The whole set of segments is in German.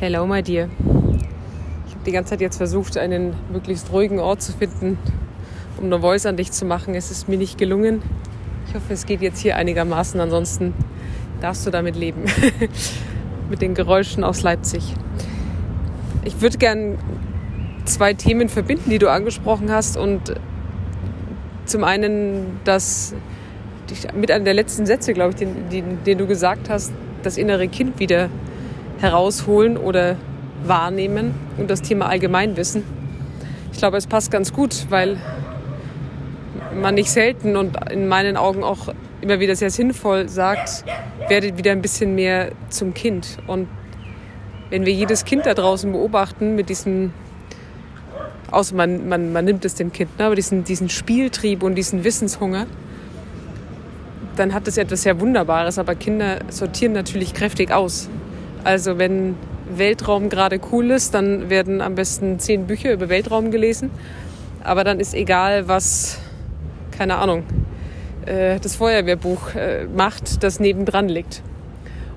Hello, my dear. Ich habe die ganze Zeit jetzt versucht, einen möglichst ruhigen Ort zu finden, um eine Voice an dich zu machen. Es ist mir nicht gelungen. Ich hoffe, es geht jetzt hier einigermaßen. Ansonsten darfst du damit leben. Mit den Geräuschen aus Leipzig. Ich würde gern zwei Themen verbinden, die du angesprochen hast. Und zum einen das mit einer der letzten Sätze, glaube ich, den, den, den du gesagt hast, das innere Kind wieder herausholen oder wahrnehmen und das Thema Allgemeinwissen. Ich glaube, es passt ganz gut, weil man nicht selten und in meinen Augen auch immer wieder sehr sinnvoll sagt, werdet wieder ein bisschen mehr zum Kind. Und wenn wir jedes Kind da draußen beobachten mit diesem, außer man, man, man nimmt es dem Kind, ne, aber diesen, diesen Spieltrieb und diesen Wissenshunger, dann hat es etwas sehr Wunderbares. Aber Kinder sortieren natürlich kräftig aus. Also wenn Weltraum gerade cool ist, dann werden am besten zehn Bücher über Weltraum gelesen. Aber dann ist egal, was, keine Ahnung, äh, das Feuerwehrbuch äh, macht, das nebendran liegt.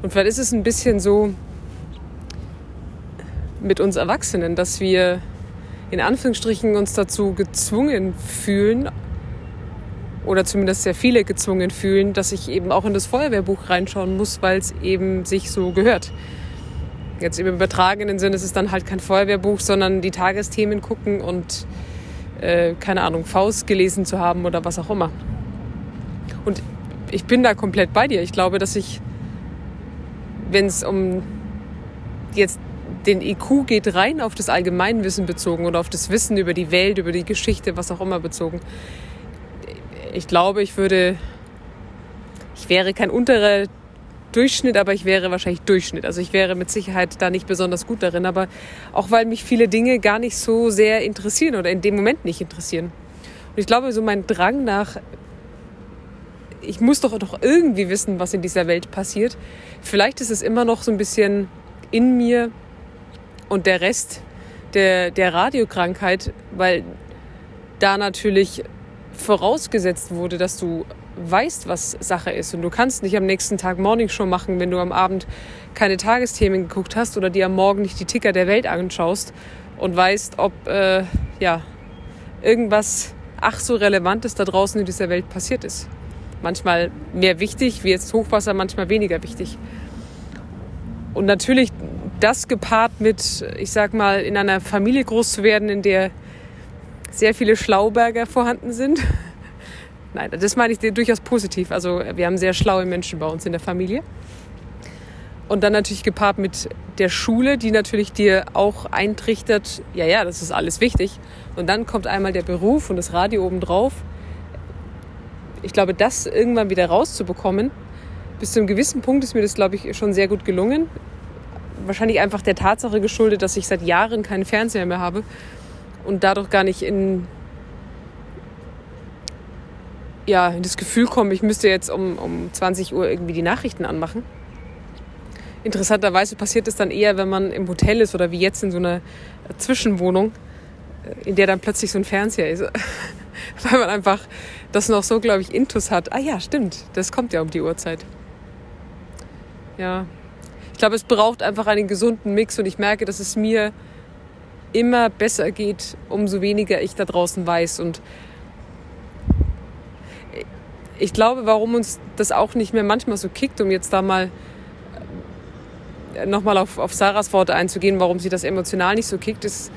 Und vielleicht ist es ein bisschen so mit uns Erwachsenen, dass wir in Anführungsstrichen uns dazu gezwungen fühlen, oder zumindest sehr viele gezwungen fühlen, dass ich eben auch in das Feuerwehrbuch reinschauen muss, weil es eben sich so gehört. Jetzt im übertragenen Sinne ist es dann halt kein Feuerwehrbuch, sondern die Tagesthemen gucken und äh, keine Ahnung, Faust gelesen zu haben oder was auch immer. Und ich bin da komplett bei dir. Ich glaube, dass ich, wenn es um jetzt den IQ geht, rein auf das Allgemeinwissen bezogen oder auf das Wissen über die Welt, über die Geschichte, was auch immer bezogen, ich glaube, ich würde, ich wäre kein unterer Durchschnitt, aber ich wäre wahrscheinlich Durchschnitt. Also ich wäre mit Sicherheit da nicht besonders gut darin, aber auch weil mich viele Dinge gar nicht so sehr interessieren oder in dem Moment nicht interessieren. Und ich glaube, so mein Drang nach, ich muss doch doch irgendwie wissen, was in dieser Welt passiert. Vielleicht ist es immer noch so ein bisschen in mir und der Rest der, der Radiokrankheit, weil da natürlich vorausgesetzt wurde, dass du weißt, was Sache ist. Und du kannst nicht am nächsten Tag Morningshow machen, wenn du am Abend keine Tagesthemen geguckt hast oder dir am Morgen nicht die Ticker der Welt anschaust und weißt, ob äh, ja, irgendwas ach so Relevantes da draußen in dieser Welt passiert ist. Manchmal mehr wichtig, wie jetzt Hochwasser, manchmal weniger wichtig. Und natürlich das gepaart mit, ich sag mal, in einer Familie groß zu werden, in der sehr viele Schlauberger vorhanden sind. Nein, das meine ich durchaus positiv. Also wir haben sehr schlaue Menschen bei uns in der Familie. Und dann natürlich gepaart mit der Schule, die natürlich dir auch eintrichtert, ja, ja, das ist alles wichtig. Und dann kommt einmal der Beruf und das Radio obendrauf. Ich glaube, das irgendwann wieder rauszubekommen, bis zu einem gewissen Punkt ist mir das, glaube ich, schon sehr gut gelungen. Wahrscheinlich einfach der Tatsache geschuldet, dass ich seit Jahren keinen Fernseher mehr habe und dadurch gar nicht in, ja, in das Gefühl komme, ich müsste jetzt um, um 20 Uhr irgendwie die Nachrichten anmachen. Interessanterweise passiert es dann eher, wenn man im Hotel ist oder wie jetzt in so einer Zwischenwohnung, äh, in der dann plötzlich so ein Fernseher ist. Weil man einfach das noch so, glaube ich, intus hat. Ah ja, stimmt, das kommt ja um die Uhrzeit. Ja, ich glaube, es braucht einfach einen gesunden Mix und ich merke, dass es mir immer besser geht, umso weniger ich da draußen weiß. Und ich glaube, warum uns das auch nicht mehr manchmal so kickt, um jetzt da mal äh, nochmal auf, auf Sarahs Worte einzugehen, warum sie das emotional nicht so kickt, ist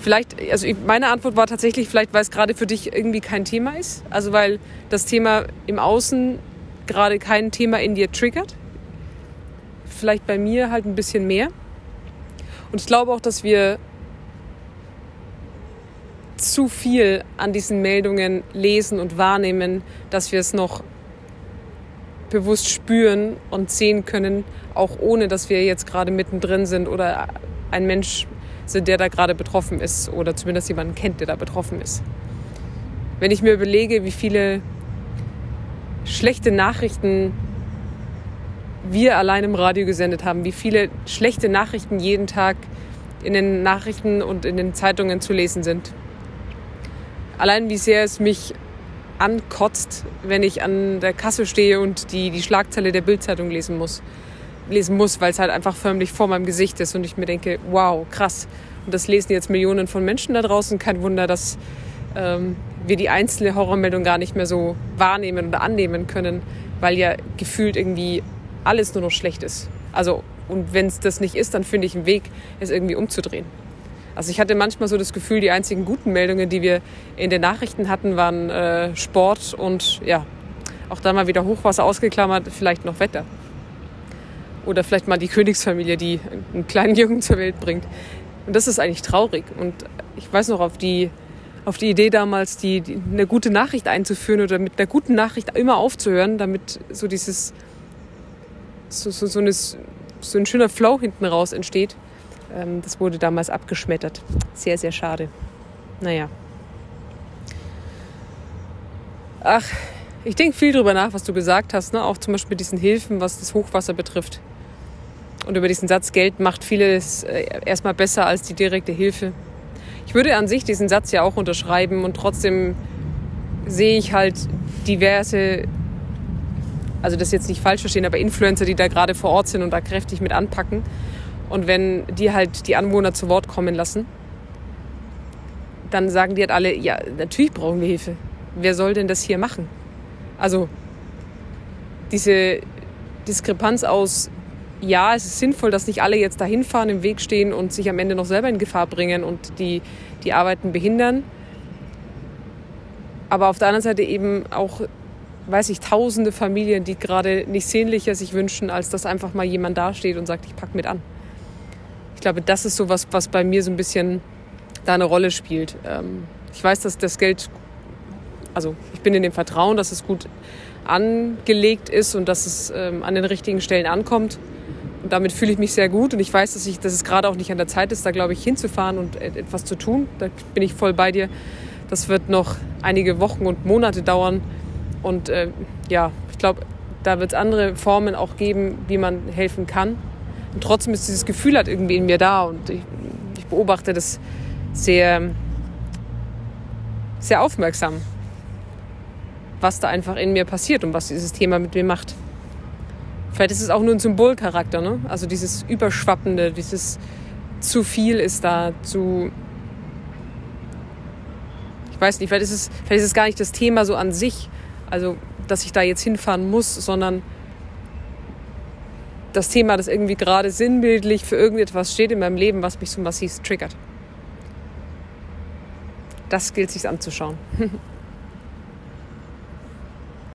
vielleicht, also meine Antwort war tatsächlich, vielleicht weil es gerade für dich irgendwie kein Thema ist. Also weil das Thema im Außen gerade kein Thema in dir triggert. Vielleicht bei mir halt ein bisschen mehr. Und ich glaube auch, dass wir zu viel an diesen Meldungen lesen und wahrnehmen, dass wir es noch bewusst spüren und sehen können, auch ohne dass wir jetzt gerade mittendrin sind oder ein Mensch sind, der da gerade betroffen ist oder zumindest jemanden kennt, der da betroffen ist. Wenn ich mir überlege, wie viele schlechte Nachrichten wir allein im Radio gesendet haben, wie viele schlechte Nachrichten jeden Tag in den Nachrichten und in den Zeitungen zu lesen sind. Allein wie sehr es mich ankotzt, wenn ich an der Kasse stehe und die, die Schlagzeile der Bildzeitung lesen muss. lesen muss, weil es halt einfach förmlich vor meinem Gesicht ist und ich mir denke, wow, krass. Und das lesen jetzt Millionen von Menschen da draußen. Kein Wunder, dass ähm, wir die einzelne Horrormeldung gar nicht mehr so wahrnehmen oder annehmen können, weil ja gefühlt irgendwie alles nur noch schlecht ist. Also, und wenn es das nicht ist, dann finde ich einen Weg, es irgendwie umzudrehen. Also ich hatte manchmal so das Gefühl, die einzigen guten Meldungen, die wir in den Nachrichten hatten, waren äh, Sport und ja, auch da mal wieder Hochwasser ausgeklammert, vielleicht noch Wetter. Oder vielleicht mal die Königsfamilie, die einen kleinen Jungen zur Welt bringt. Und das ist eigentlich traurig. Und ich weiß noch, auf die, auf die Idee damals, die, die, eine gute Nachricht einzuführen oder mit einer guten Nachricht immer aufzuhören, damit so dieses, so, so, so, eine, so ein schöner Flow hinten raus entsteht. Ähm, das wurde damals abgeschmettert. Sehr, sehr schade. Naja. Ach, ich denke viel darüber nach, was du gesagt hast, ne? auch zum Beispiel mit diesen Hilfen, was das Hochwasser betrifft. Und über diesen Satz, Geld macht vieles äh, erstmal besser als die direkte Hilfe. Ich würde an sich diesen Satz ja auch unterschreiben und trotzdem sehe ich halt diverse, also das jetzt nicht falsch verstehen, aber Influencer, die da gerade vor Ort sind und da kräftig mit anpacken. Und wenn die halt die Anwohner zu Wort kommen lassen, dann sagen die halt alle, ja, natürlich brauchen wir Hilfe. Wer soll denn das hier machen? Also diese Diskrepanz aus, ja, es ist sinnvoll, dass nicht alle jetzt dahin fahren, im Weg stehen und sich am Ende noch selber in Gefahr bringen und die, die Arbeiten behindern. Aber auf der anderen Seite eben auch, weiß ich, tausende Familien, die gerade nicht sehnlicher sich wünschen, als dass einfach mal jemand dasteht und sagt, ich pack mit an. Ich glaube, das ist so was, was bei mir so ein bisschen da eine Rolle spielt. Ähm, ich weiß, dass das Geld also ich bin in dem Vertrauen, dass es gut angelegt ist und dass es ähm, an den richtigen Stellen ankommt. Und damit fühle ich mich sehr gut und ich weiß, dass, ich, dass es gerade auch nicht an der Zeit ist, da glaube ich hinzufahren und etwas zu tun. Da bin ich voll bei dir. Das wird noch einige Wochen und Monate dauern. Und äh, ja, ich glaube, da wird es andere Formen auch geben, wie man helfen kann. Und trotzdem ist dieses Gefühl halt irgendwie in mir da und ich, ich beobachte das sehr, sehr aufmerksam was da einfach in mir passiert und was dieses Thema mit mir macht. Vielleicht ist es auch nur ein Symbolcharakter, ne? Also dieses Überschwappende, dieses zu viel ist da, zu. Ich weiß nicht, vielleicht ist, es, vielleicht ist es gar nicht das Thema so an sich, also dass ich da jetzt hinfahren muss, sondern das Thema, das irgendwie gerade sinnbildlich für irgendetwas steht in meinem Leben, was mich so massiv triggert. Das gilt sich anzuschauen.